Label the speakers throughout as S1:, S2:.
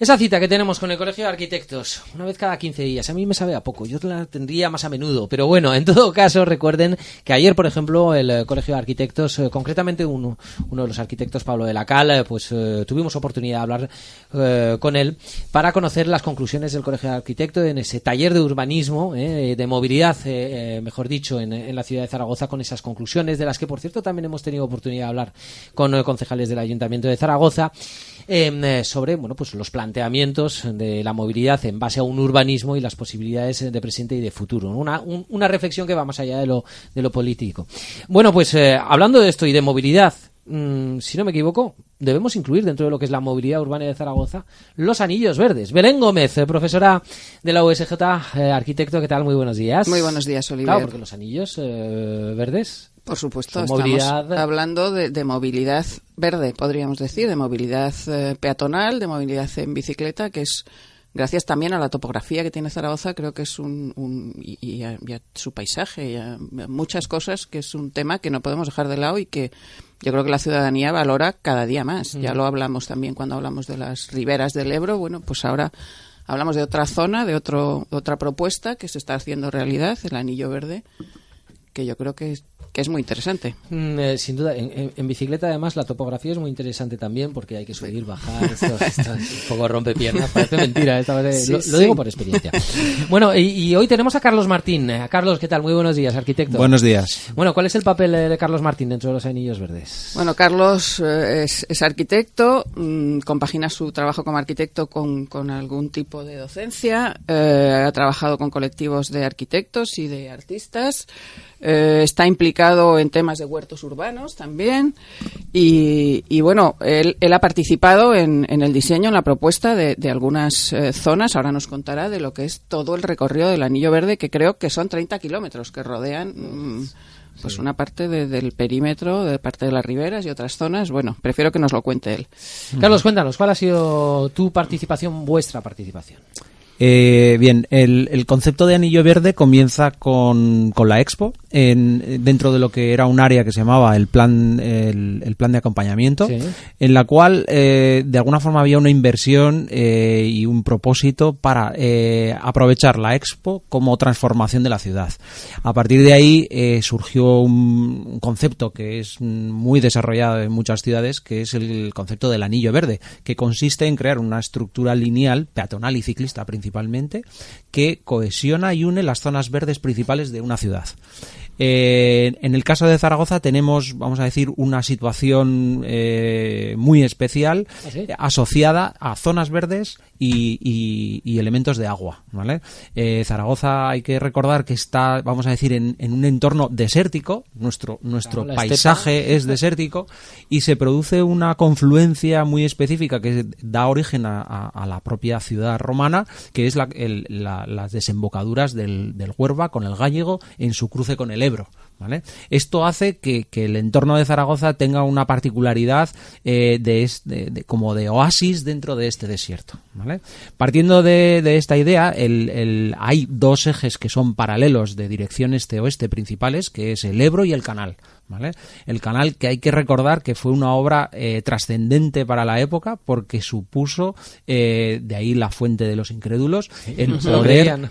S1: Esa cita que tenemos con el Colegio de Arquitectos, una vez cada 15 días, a mí me sabe a poco, yo la tendría más a menudo, pero bueno, en todo caso recuerden que ayer, por ejemplo, el eh, Colegio de Arquitectos, eh, concretamente uno, uno de los arquitectos, Pablo de la Cal, eh, pues tuvimos oportunidad de hablar con él para conocer las conclusiones del Colegio de Arquitectos en ese taller de urbanismo, de movilidad, mejor dicho, en, en la ciudad de Zaragoza, con esas conclusiones, de las que, por cierto, también hemos tenido oportunidad de hablar con concejales del Ayuntamiento de Zaragoza eh, sobre bueno pues los planteamientos de la movilidad en base a un urbanismo y las posibilidades eh, de presente y de futuro. Una, un- una reflexión que va más allá de lo, de lo político. Bueno, pues eh, hablando de esto y de movilidad, mm, si no me equivoco, debemos incluir dentro de lo que es la movilidad urbana de Zaragoza los anillos verdes. Belén Gómez, eh, profesora de la USJ, eh, arquitecto, ¿qué tal? Muy buenos días.
S2: Muy buenos días, Oliver.
S1: Claro, porque los anillos eh, verdes
S2: Por supuesto, estamos
S1: movilidad-
S2: hablando de, de movilidad verde, podríamos decir, de movilidad eh, peatonal, de movilidad en bicicleta, que es, gracias también a la topografía que tiene Zaragoza, creo que es un, un- y, y a, y a su paisaje, y a, a muchas cosas, que es un tema que no podemos dejar de lado y que yo creo que la ciudadanía valora cada día más. Ya lo hablamos también cuando hablamos de las riberas del Ebro, bueno, pues ahora hablamos de otra zona, de otro, otra propuesta que se está haciendo realidad, el anillo verde, que yo creo que que es muy interesante.
S1: Mm, eh, sin duda, en, en- en bicicleta además la topografía es muy interesante también porque hay que subir, bajar, esto, esto es un poco rompe piernas, parece mentira, esta vez,
S2: Sí,
S1: lo, lo
S2: sí.
S1: digo por experiencia. Bueno, y, y hoy tenemos a Carlos Martín. Eh, Carlos, ¿qué tal? Muy buenos días, arquitecto.
S3: Buenos días.
S1: Bueno, ¿cuál es el papel eh, de Carlos Martín dentro de los anillos verdes?
S2: Bueno, Carlos eh, es, es arquitecto, mm, compagina su trabajo como arquitecto con, algún tipo de docencia, eh, ha trabajado con colectivos de arquitectos y de artistas, eh, está implicado en temas de huertos urbanos también y, bueno, él, ha participado en, en el diseño, en la propuesta de, de algunas eh, zonas, ahora nos contará de lo que es todo el recorrido del Anillo Verde, que creo que son 30 kilómetros que rodean... mm, pues una parte de- del perímetro, de parte de las riberas y otras zonas. Bueno, prefiero que nos lo cuente él.
S1: Carlos, cuéntanos, ¿cuál ha sido tu participación, vuestra participación?
S3: Eh, bien, el, el concepto de anillo verde comienza con, con la expo, en, dentro de lo que era un área que se llamaba el plan, el, el plan de acompañamiento,
S1: Sí.
S3: en la cual eh, de alguna forma había una inversión eh, y un propósito para eh, aprovechar la expo como transformación de la ciudad. A partir de ahí eh, surgió un, concepto que es muy desarrollado en muchas ciudades, que es el concepto del anillo verde, que consiste en crear una estructura lineal, peatonal y ciclista principalmente, que cohesiona y une las zonas verdes principales de una ciudad. Eh, en el caso de Zaragoza tenemos, vamos a decir, una situación eh, muy especial
S1: ¿Ah, sí?
S3: asociada a zonas verdes y, y- y elementos de agua. ¿vale? Eh, Zaragoza hay que recordar que está, vamos a decir, en, en un entorno desértico. Nuestro, nuestro
S1: Claro,
S3: paisaje es desértico y se produce una confluencia muy específica que da origen a, a- a la propia ciudad romana, que es la- el- la- las desembocaduras del, del Huerva con el Gallego en su cruce con el Ebro. Esto hace que, el entorno de Zaragoza tenga una particularidad eh, de, como de oasis dentro de este desierto. Partiendo de, esta idea, hay dos ejes que son paralelos de dirección este-oeste principales, que es el Ebro y el Canal. ¿Vale? El canal que hay que recordar que fue una obra eh, trascendente para la época porque supuso, eh, de ahí la fuente de los incrédulos, el
S1: No se lo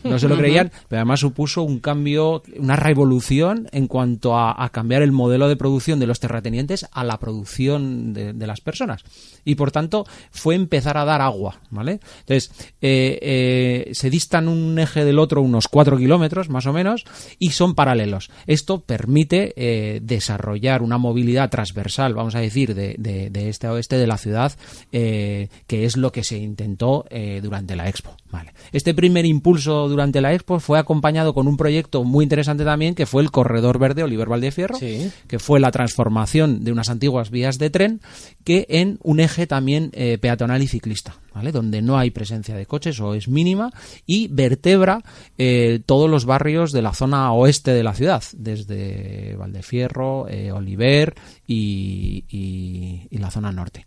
S3: no se lo creían, pero además supuso un cambio, una revolución en cuanto a, a cambiar el modelo de producción de los terratenientes a la producción de, de las personas. Y por tanto fue empezar a dar agua, ¿vale? Entonces, eh, eh, se distan un eje del otro unos cuatro kilómetros más o menos y son paralelos. Esto permite eh, desarrollar una movilidad transversal, vamos a decir, de, de- de este a oeste de la ciudad, eh, que es lo que se intentó eh, durante la Expo. Vale. Este primer impulso durante la Expo fue acompañado con un proyecto muy interesante también, que fue el Corredor Verde Oliver Valdefierro,
S1: Sí.
S3: que fue la transformación de unas antiguas vías de tren que en un eje también eh, peatonal y ciclista, donde no hay presencia de coches o es mínima y vertebra eh, todos los barrios de la zona oeste de la ciudad, desde Valdefierro, eh, Oliver y, y- la zona norte.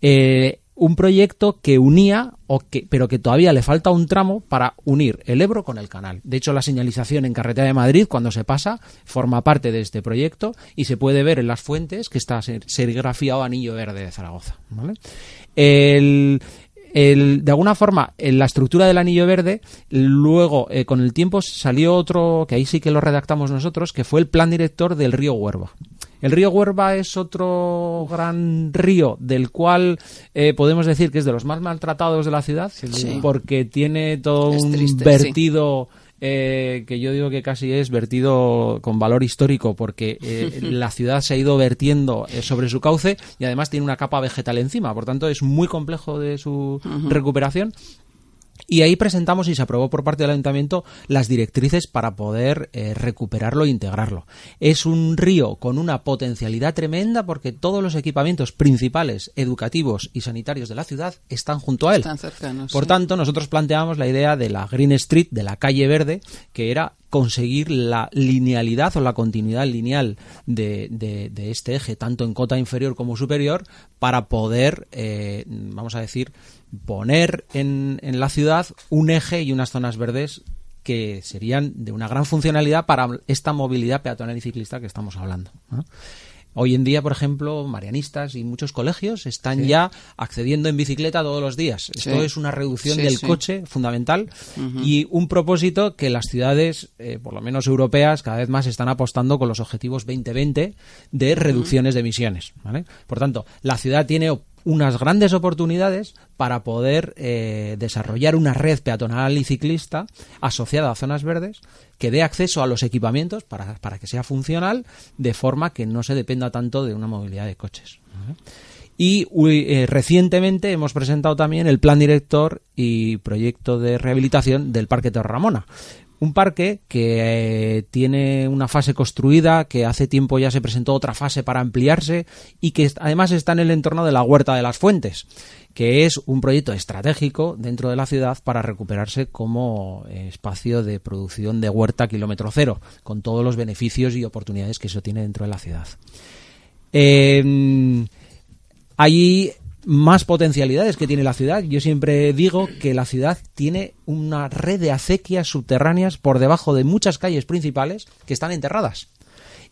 S3: Eh, un proyecto que unía, o que, pero que todavía le falta un tramo para unir el Ebro con el canal. De hecho, la señalización en Carretera de Madrid, cuando se pasa, forma parte de este proyecto y se puede ver en las fuentes que está ser- serigrafiado Anillo Verde de Zaragoza. El, el- de alguna forma, en la estructura del anillo verde, luego eh, con el tiempo salió otro, que ahí sí que lo redactamos nosotros, que fue el plan director del río Huerva. El río Huerva es otro gran río del cual eh, podemos decir que es de los más maltratados de la ciudad,
S2: Sí.
S3: porque tiene todo
S2: Es
S3: un
S2: triste,
S3: vertido eh, que yo digo que casi es vertido con valor histórico porque eh, la ciudad se ha ido vertiendo eh, sobre su cauce y además tiene una capa vegetal encima, por tanto es muy complejo de su recuperación. Y ahí presentamos y se aprobó por parte del ayuntamiento las directrices para poder eh, recuperarlo e integrarlo. Es un río con una potencialidad tremenda porque todos los equipamientos principales, educativos y sanitarios de la ciudad están junto a él.
S2: Están cercanos,
S3: Por
S2: sí.
S3: tanto, nosotros planteamos la idea de la Green Street, de la calle verde, que era conseguir la linealidad o la continuidad lineal de, de- de este eje, tanto en cota inferior como superior, para poder, eh, vamos a decir, poner en, en la ciudad un eje y unas zonas verdes que serían de una gran funcionalidad para esta movilidad peatonal y ciclista que estamos hablando. ¿no? Hoy en día, por ejemplo, marianistas y muchos colegios están ya accediendo en bicicleta todos los días. Esto
S2: Sí.
S3: es una reducción
S2: Sí,
S3: del coche fundamental y un propósito que las ciudades, eh, por lo menos europeas, cada vez más están apostando con los objetivos 2020 de reducciones de emisiones. ¿vale? Por tanto, la ciudad tiene unas grandes oportunidades para poder eh, desarrollar una red peatonal y ciclista asociada a zonas verdes que dé acceso a los equipamientos para, para que sea funcional de forma que no se dependa tanto de una movilidad de coches. Y eh, recientemente hemos presentado también el plan director y proyecto de rehabilitación del Parque Torre Ramona. Un parque que eh, tiene una fase construida, que hace tiempo ya se presentó otra fase para ampliarse y que además está en el entorno de la Huerta de las Fuentes, que es un proyecto estratégico dentro de la ciudad para recuperarse como eh, espacio de producción de huerta kilómetro cero, con todos los beneficios y oportunidades que eso tiene dentro de la ciudad. Eh, hay más potencialidades que tiene la ciudad. Yo siempre digo que la ciudad tiene una red de acequias subterráneas por debajo de muchas calles principales que están enterradas.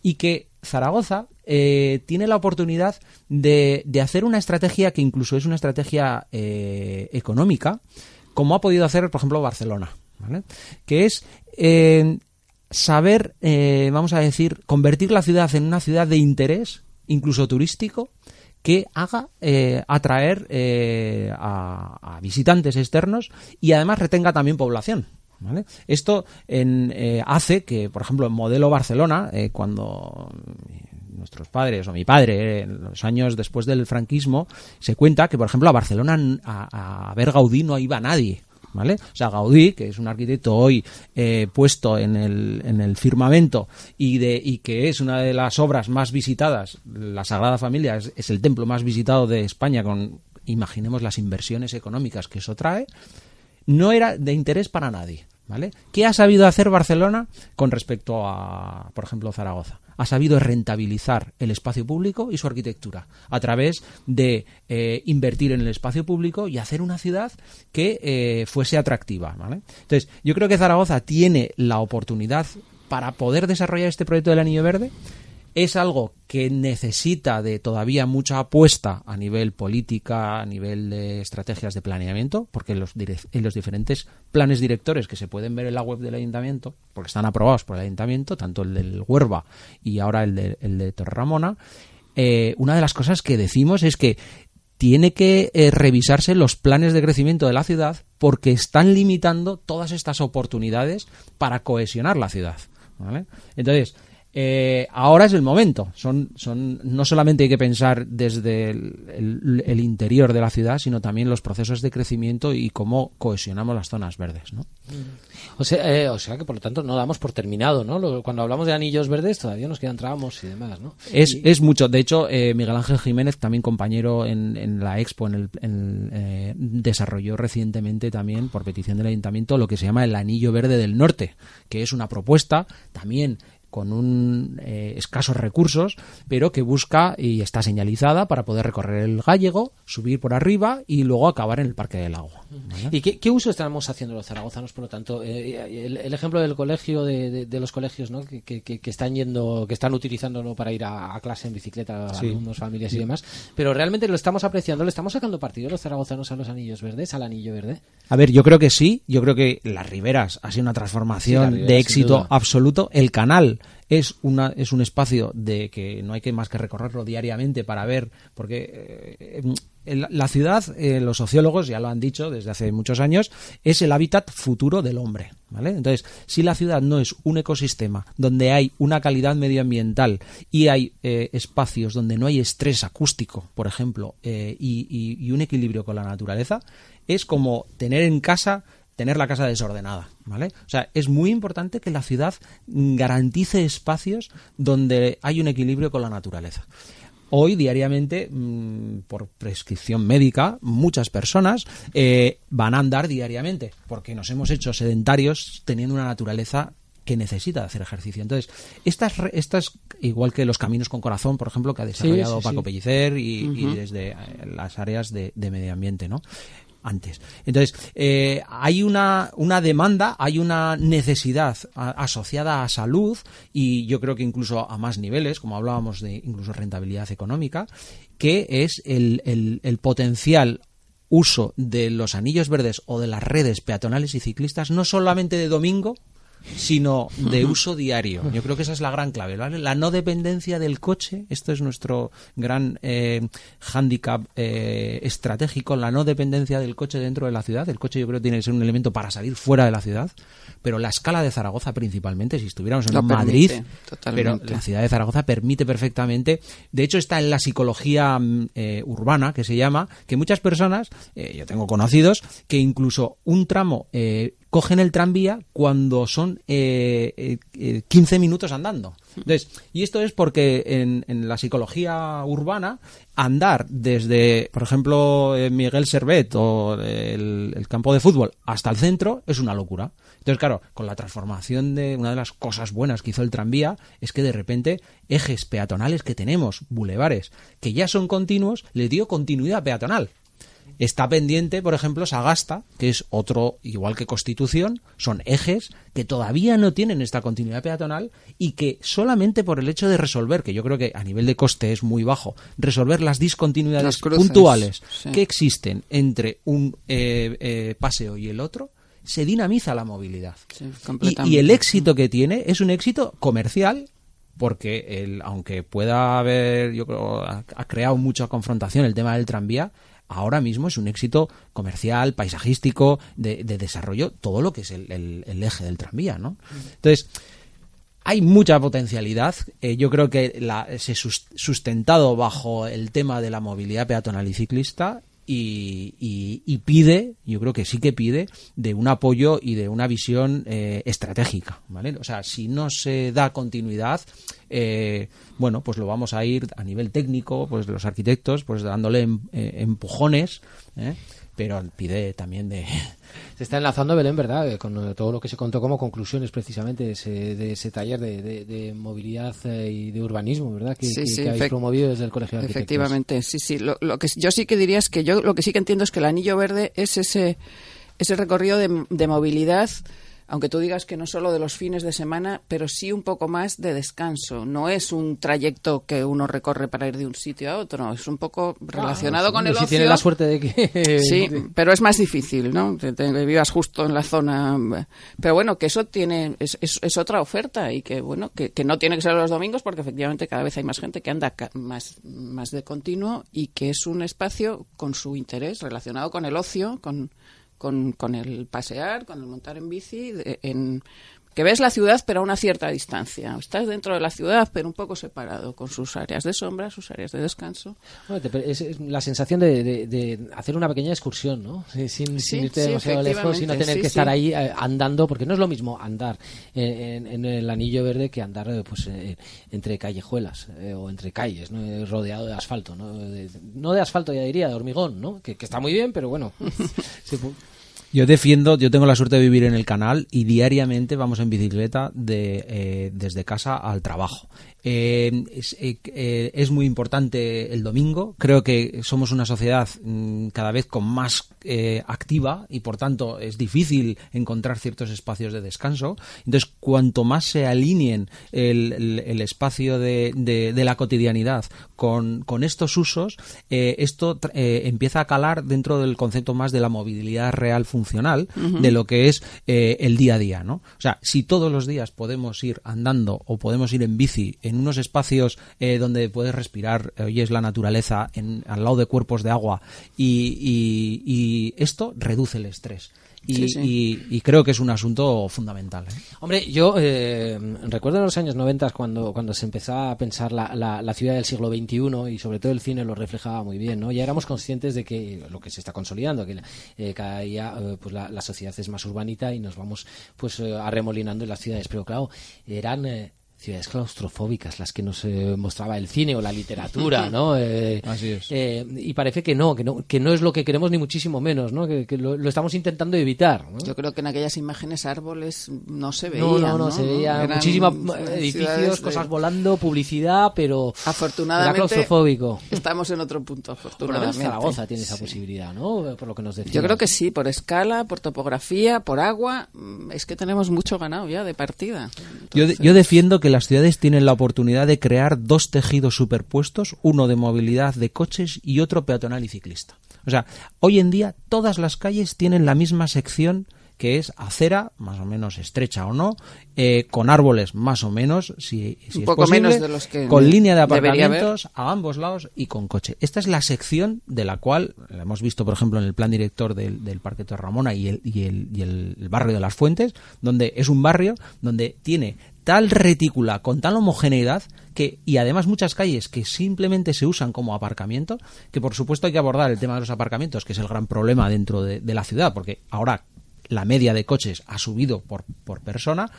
S3: Y que Zaragoza eh, tiene la oportunidad de, de hacer una estrategia que incluso es una estrategia eh, económica, como ha podido hacer, por ejemplo, Barcelona. ¿vale? Que es eh, saber, vamos a decir, convertir la ciudad en una ciudad de interés, incluso turístico, que haga eh, atraer eh, a, visitantes externos y además retenga también población. ¿vale? Esto en, eh, hace que, por ejemplo, en modelo Barcelona, eh, cuando nuestros padres o mi padre, en los años después del franquismo, se cuenta que, por ejemplo, a Barcelona a, a ver Gaudí no iba nadie. ¿Vale? O sea, Gaudí, que es un arquitecto hoy eh, puesto en el, en el firmamento y, de, y que es una de las obras más visitadas, la Sagrada Familia es, es el templo más visitado de España, con, imaginemos las inversiones económicas que eso trae, no era de interés para nadie. ¿Vale? ¿Qué ha sabido hacer Barcelona con respecto a, por ejemplo, Zaragoza? Ha sabido rentabilizar el espacio público y su arquitectura a través de eh, invertir en el espacio público y hacer una ciudad que eh, fuese atractiva. ¿vale? Entonces, yo creo que Zaragoza tiene la oportunidad para poder desarrollar este proyecto del Anillo Verde es algo que necesita de todavía mucha apuesta a nivel política, a nivel de estrategias de planeamiento, porque los, en los diferentes planes directores que se pueden ver en la web del ayuntamiento, porque están aprobados por el ayuntamiento, tanto el del Huerva y ahora el de, el de Torreramona, eh, una de las cosas que decimos es que tiene que eh, revisarse los planes de crecimiento de la ciudad porque están limitando todas estas oportunidades para cohesionar la ciudad. Entonces, eh, ahora es el momento. Son, son, no solamente hay que pensar desde el, el- el interior de la ciudad, sino también los procesos de crecimiento y cómo cohesionamos las zonas verdes. ¿no?
S1: O sea, eh, o sea que por lo tanto no damos por terminado, ¿no? Lo- Cuando hablamos de anillos verdes todavía nos quedan tramos y demás, ¿no?
S3: Es,
S1: Y-
S3: es mucho. De hecho, eh, Miguel Ángel Jiménez, también compañero en, en la Expo, en el, en, desarrolló recientemente también, por petición del Ayuntamiento, lo que se llama el Anillo Verde del Norte, que es una propuesta también con un eh, escasos recursos, pero que busca y está señalizada para poder recorrer el gallego, subir por arriba y luego acabar en el Parque del Agua. ¿vale?
S1: ¿Y qué, qué uso estamos haciendo los zaragozanos, por lo tanto? Eh, el, el ejemplo del colegio, de, de- de los colegios, ¿no? Que, que- que- que están yendo, que están utilizándolo para ir a, a clase en bicicleta,
S3: Sí.
S1: alumnos, familias y demás. Pero realmente lo estamos apreciando, le estamos sacando partido los zaragozanos a los anillos verdes, al anillo verde.
S3: A ver, yo creo que sí, yo creo que las Riberas ha sido una transformación
S1: Sí,
S3: de éxito absoluto. El canal es una es un espacio de que no hay que más que recorrerlo diariamente para ver, porque eh, el- la ciudad, eh, los sociólogos ya lo han dicho desde hace muchos años, es el hábitat futuro del hombre, ¿vale? Entonces, si la ciudad no es un ecosistema donde hay una calidad medioambiental y hay eh, espacios donde no hay estrés acústico, por ejemplo, eh, y un equilibrio con la naturaleza, es como tener en casa tener la casa desordenada, ¿vale? O sea, es muy importante que la ciudad garantice espacios donde hay un equilibrio con la naturaleza. Hoy, diariamente, mm, por prescripción médica, muchas personas eh, van a andar diariamente porque nos hemos hecho sedentarios teniendo una naturaleza que necesita hacer ejercicio. Entonces, estas, estas, igual que los caminos con corazón, por ejemplo, que ha desarrollado
S1: sí,
S3: Paco
S1: sí.
S3: Pellicer y, y desde eh, las áreas de, de medio ambiente, ¿no? Antes. Entonces, eh, hay una, una demanda, hay una necesidad asociada a salud y yo creo que incluso a más niveles, como hablábamos de incluso rentabilidad económica, que es el- el potencial uso de los anillos verdes o de las redes peatonales y ciclistas, no solamente de domingo, sino de uso diario. Yo creo que esa es la gran clave, ¿vale? La no dependencia del coche, esto es nuestro gran eh, hándicap eh, estratégico, la no dependencia del coche dentro de la ciudad. El coche yo creo que tiene que ser un elemento para salir fuera de la ciudad, pero la escala de Zaragoza principalmente, si estuviéramos en
S2: Lo
S3: Madrid,
S2: permite,
S3: pero la ciudad de Zaragoza permite perfectamente, de hecho está en la psicología mm, eh, urbana, que se llama, que muchas personas, eh, yo tengo conocidos, que incluso un tramo eh, cogen el tranvía cuando son eh, eh, eh, 15 minutos andando. Entonces, y esto es porque en, en la psicología urbana, andar desde, por ejemplo, eh, Miguel Servet o el, el campo de fútbol hasta el centro es una locura. Entonces, claro, con la transformación de una de las cosas buenas que hizo el tranvía es que de repente ejes peatonales que tenemos, bulevares, que ya son continuos, le dio continuidad peatonal. Está pendiente, por ejemplo, Sagasta, que es otro, igual que Constitución, son ejes que todavía no tienen esta continuidad peatonal y que solamente por el hecho de resolver, que yo creo que a nivel de coste es muy bajo, resolver las discontinuidades
S2: cruces,
S3: puntuales
S2: sí.
S3: que existen entre un eh, eh, paseo y el otro, se dinamiza la movilidad.
S2: Sí,
S3: Y-
S2: completamente.
S3: y el éxito que tiene es un éxito comercial porque el, aunque pueda haber, yo creo, ha, ha creado mucha confrontación el tema del tranvía, ahora mismo es un éxito comercial, paisajístico, de, de desarrollo, todo lo que es el, eje del tranvía, ¿no? Entonces, hay mucha potencialidad. Eh, yo creo que la, se sus- sustentado bajo el tema de la movilidad peatonal y ciclista y, y- y pide, yo creo que sí que pide, de un apoyo y de una visión eh, estratégica. ¿vale? O sea, si no se da continuidad, eh, bueno, pues lo vamos a ir a nivel técnico, pues los arquitectos, pues dándole em- eh, empujones, ¿eh? Pero pide también de,
S1: Se está enlazando Belén, ¿verdad? Eh, Con todo lo que se contó como conclusiones precisamente de ese, de ese taller de, de- de movilidad eh, y de urbanismo, ¿verdad? Que,
S2: Sí,
S1: que-
S2: sí,
S1: que habéis promovido desde el Colegio de Arquitectos.
S2: Efectivamente, sí, sí. Lo, lo que yo sí que diría es que yo lo que sí que entiendo es que el anillo verde es ese, ese recorrido de, de movilidad, aunque tú digas que no solo de los fines de semana, pero sí un poco más de descanso. No es un trayecto que uno recorre para ir de un sitio a otro, es un poco relacionado
S1: Ah,
S2: con el
S1: si
S2: ocio.
S1: tiene la suerte de que...
S2: Sí, pero es más difícil, ¿no? Que, te- que vivas justo en la zona. Pero bueno, que eso tiene es, es, es otra oferta y que bueno que, que no tiene que ser los domingos porque efectivamente cada vez hay más gente que anda más más de continuo y que es un espacio con su interés relacionado con el ocio, con con, con el pasear, con el montar en bici, de- en que ves la ciudad pero a una cierta distancia. Estás dentro de la ciudad pero un poco separado, con sus áreas de sombra, sus áreas de descanso.
S1: Bueno, es, es la sensación de, de- de hacer una pequeña excursión, ¿no? Sin,
S2: Sí,
S1: sin irte
S2: sí,
S1: demasiado lejos
S2: efectivamente,
S1: tener
S2: sí,
S1: que estar ahí eh, andando, porque no es lo mismo andar en, en- en el anillo verde que andar eh, pues eh, entre callejuelas eh, o entre calles, ¿no? Eh, rodeado de asfalto, ¿no? De, no de asfalto, ya diría, de hormigón, ¿no? Que, que está muy bien, pero bueno. se
S3: Yo defiendo, yo tengo la suerte de vivir en el canal y diariamente vamos en bicicleta de, eh, desde casa al trabajo. Eh, es, eh, es muy importante el domingo. Creo que somos una sociedad mm, cada vez con más eh, activa y por tanto es difícil encontrar ciertos espacios de descanso. Entonces, cuanto más se alineen el, el- el espacio de, de- de la cotidianidad con, con estos usos, eh, esto eh, empieza a calar dentro del concepto más de la movilidad real funcional de lo que es eh, el día a día, ¿no? O sea, si todos los días podemos ir andando o podemos ir en bici en unos espacios eh, donde puedes respirar, oyes la naturaleza en, al lado de cuerpos de agua y, y- y esto reduce el estrés. Y,
S2: Sí, sí.
S3: y- y creo que es un asunto fundamental. ¿eh?
S1: Hombre, yo eh, recuerdo en los años 90 cuando, cuando se empezaba a pensar la, la- la ciudad del siglo XXI y sobre todo el cine lo reflejaba muy bien, ¿no? Ya éramos conscientes de que lo que se está consolidando, que eh, cada día pues la, la sociedad es más urbanita y nos vamos pues arremolinando en las ciudades, pero claro, eran... eh, ciudades claustrofóbicas las que nos eh, mostraba el cine o la literatura, ¿no? Eh,
S3: Así es.
S1: eh, y parece que no, que no, que no es lo que queremos ni muchísimo menos, ¿no? Que, que lo, lo estamos intentando evitar. ¿no?
S2: Yo creo que en aquellas imágenes árboles no se
S1: No,
S2: veían.
S1: no, no, se veía
S2: Eran
S1: muchísimos
S2: ciudades
S1: edificios,
S2: de-
S1: cosas volando, publicidad, pero era
S2: Afortunadamente
S1: claustrofóbico.
S2: estamos en otro punto,
S1: Por
S2: afortunadamente.
S1: Zaragoza tiene esa
S2: Sí.
S1: posibilidad, ¿no? Por lo que nos decía.
S2: Yo creo que sí, por escala, por topografía, por agua, mm, es que tenemos mucho ganado ya de partida.
S3: Yo defiendo que las ciudades tienen la oportunidad de crear dos tejidos superpuestos, uno de movilidad de coches y otro peatonal y ciclista. O sea, hoy en día todas las calles tienen la misma sección que es acera, más o menos estrecha o no, eh, con árboles más o menos, si, si
S2: Un
S3: es
S2: poco
S3: posible,
S2: menos de los que
S3: con línea de aparcamientos a ambos lados y con coche. Esta es la sección de la cual la hemos visto, por ejemplo, en el plan director del, del Parque Torre Ramona y, el, y, el, y el- el barrio de las Fuentes, donde es un barrio donde tiene tal retícula con tal homogeneidad que y además muchas calles que simplemente se usan como aparcamiento que por supuesto hay que abordar el tema de los aparcamientos que es el gran problema dentro de, la ciudad porque ahora la media de coches ha subido por, por persona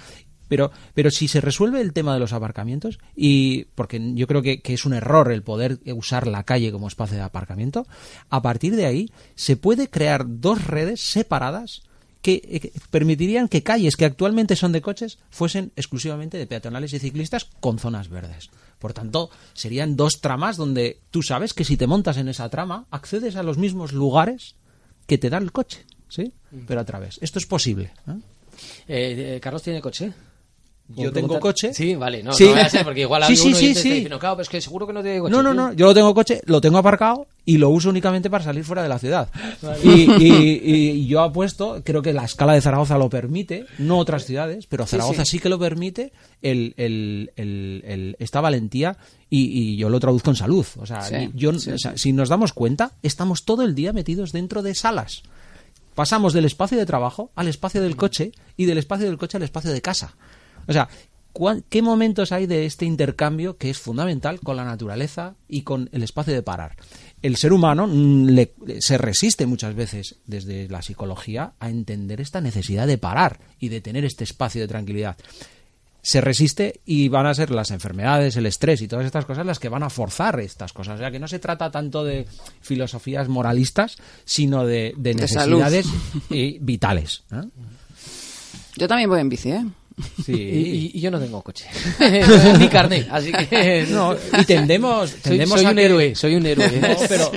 S3: pero, pero si se resuelve el tema de los aparcamientos, y porque yo creo que, que es un error el poder usar la calle como espacio de aparcamiento, a partir de ahí se puede crear dos redes separadas que eh, que permitirían que calles que actualmente son de coches fuesen exclusivamente de peatonales y ciclistas con zonas verdes. Por tanto, serían dos tramas donde tú sabes que si te montas en esa trama, accedes a los mismos lugares que te da el coche, ¿sí? Pero a través. Esto es posible. ¿eh?
S1: Eh, eh, Carlos tiene coche. ¿Puedo
S3: Yo tengo coche.
S1: Sí, vale, no,
S3: Sí.
S1: no vaya a ser, porque igual
S3: Sí, sí,
S1: uno
S3: sí,
S1: diciendo, claro, pero es que seguro que no tiene coche.
S3: No, no, no. Yo lo tengo coche, lo tengo aparcado y lo uso únicamente para salir fuera de la ciudad. Y, y- y yo apuesto, creo que la escala de Zaragoza lo permite, no otras ciudades, pero Zaragoza sí, que lo permite, el, el- el- el- esta valentía y, y yo lo traduzco en salud. O sea,
S2: Sí,
S3: yo, o sea, si nos damos cuenta, estamos todo el día metidos dentro de salas. Pasamos del espacio de trabajo al espacio del coche y del espacio del coche al espacio de casa. O sea, ¿cuál- ¿qué momentos hay de este intercambio que es fundamental con la naturaleza y con el espacio de parar? El ser humano le- se resiste muchas veces desde la psicología a entender esta necesidad de parar y de tener este espacio de tranquilidad se resiste y van a ser las enfermedades, el estrés y todas estas cosas las que van a forzar estas cosas. O sea, que no se trata tanto de filosofías moralistas, sino de, necesidades eh, vitales. ¿eh?
S2: Yo también voy en bici, ¿eh?
S3: Sí.
S1: Y, y- y yo no tengo coche. Ni carnet, así que...
S3: No, y tendemos,
S1: soy,
S3: tendemos
S1: soy
S3: a
S1: un
S3: que-
S1: héroe, soy un héroe.
S3: No, pero,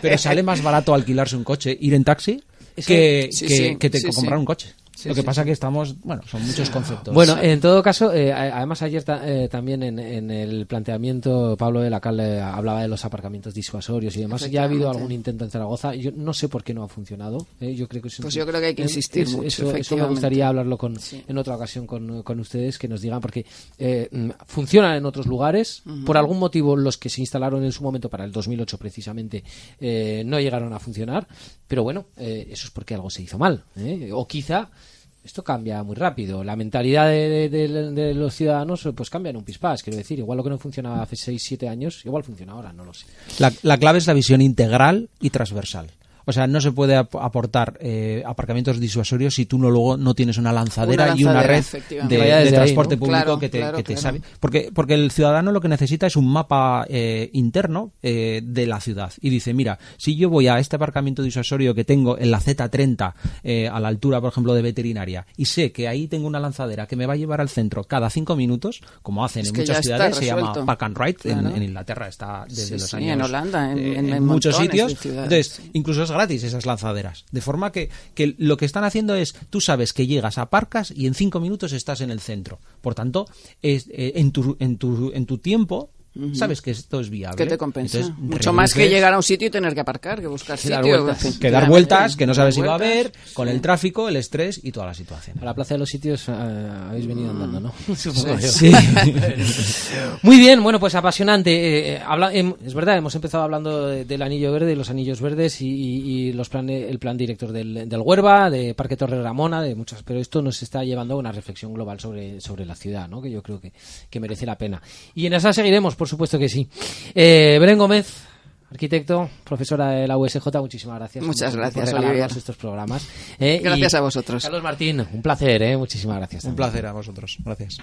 S3: pero sale más barato alquilarse un coche, ir en taxi, que,
S1: que-
S2: sí,
S3: que,
S2: sí,
S3: que te comprar un coche.
S2: Sí,
S3: Lo que
S2: sí,
S3: pasa que estamos, bueno, son muchos conceptos.
S1: Bueno, en todo caso, eh, además ayer ta- eh, también en, en el planteamiento Pablo de la Cal eh, hablaba de los aparcamientos disuasorios y demás. Ya ha habido algún intento en Zaragoza. Yo no sé por qué no ha funcionado. eh, Yo creo que es un-
S2: Pues yo creo que hay que insistir
S1: eso-
S2: mucho,
S1: Eso, eso me gustaría hablarlo con,
S2: Sí.
S1: en otra ocasión con, con ustedes, que nos digan, porque eh, mm, funcionan en otros lugares. Por algún motivo, los que se instalaron en su momento para el 2008 precisamente eh, no llegaron a funcionar. Pero bueno, eh, eso es porque algo se hizo mal. ¿eh? O quizá esto cambia muy rápido. La mentalidad de, los ciudadanos pues cambia en un pispás. Quiero decir, igual lo que no funcionaba hace 6, 7 años, igual funciona ahora, no lo sé.
S3: La clave es la visión integral y transversal. O sea, no se puede ap- aportar eh, aparcamientos disuasorios si tú no luego no tienes una lanzadera,
S2: Una
S3: y una red de,
S1: ahí,
S3: transporte
S1: ¿no?
S3: público
S2: Claro,
S3: que te,
S2: claro,
S3: que te
S2: claro.
S3: sabe. Porque, porque el ciudadano lo que necesita es un mapa eh, interno eh, de la ciudad. Y dice, mira, si yo voy a este aparcamiento disuasorio que tengo en la Z30, eh, a la altura, por ejemplo, de veterinaria, y sé que ahí tengo una lanzadera que me va a llevar al centro cada cinco minutos, como hacen
S2: Es
S3: en muchas ciudades, se llama. Park and Ride, en- Inglaterra está desde
S2: Sí,
S3: los
S2: sí,
S3: años...
S2: en Holanda, en-
S3: eh,
S2: en- en
S3: muchos sitios. Entonces, incluso es gratis esas lanzaderas. De forma que, que lo que están haciendo es, tú sabes que llegas, aparcas y en cinco minutos estás en el centro. Por tanto, es, eh, en, tu, en, tu, en tu tiempo, sabes que esto es viable.
S2: ¿Qué te compensa?
S3: Entonces,
S2: Mucho más que llegar a un sitio y tener que aparcar, que buscar
S1: Que dar
S2: sitio.
S1: vueltas.
S2: en fin,
S3: que dar vueltas, que no sabes si va a haber, con
S2: sí.
S3: el tráfico, el estrés y toda la situación.
S1: A la plaza de los sitios eh, habéis venido andando, ¿no?
S2: Mm.
S1: Supongo yo.
S3: Sí.
S1: Muy bien, bueno, pues apasionante. Eh, eh, habla- es verdad, hemos empezado hablando de- del anillo verde, los anillos verdes y, y- y los planes, el plan director del, del Huerva, de Parque Torre Ramona, de muchas. Pero esto nos está llevando a una reflexión global sobre, sobre la ciudad, ¿no? Que yo creo que, que merece la pena. Y en esa seguiremos, por supuesto que sí. Eh, Belén Gómez. Arquitecto, profesora de la USJ, muchísimas gracias.
S2: Muchas
S1: por-
S2: gracias,
S1: por
S2: Olivier.
S1: estos programas. Eh,
S2: Gracias
S1: y
S2: a vosotros.
S1: Carlos Martín, un placer, ¿eh? Muchísimas gracias.
S3: Un placer a vosotros. Gracias.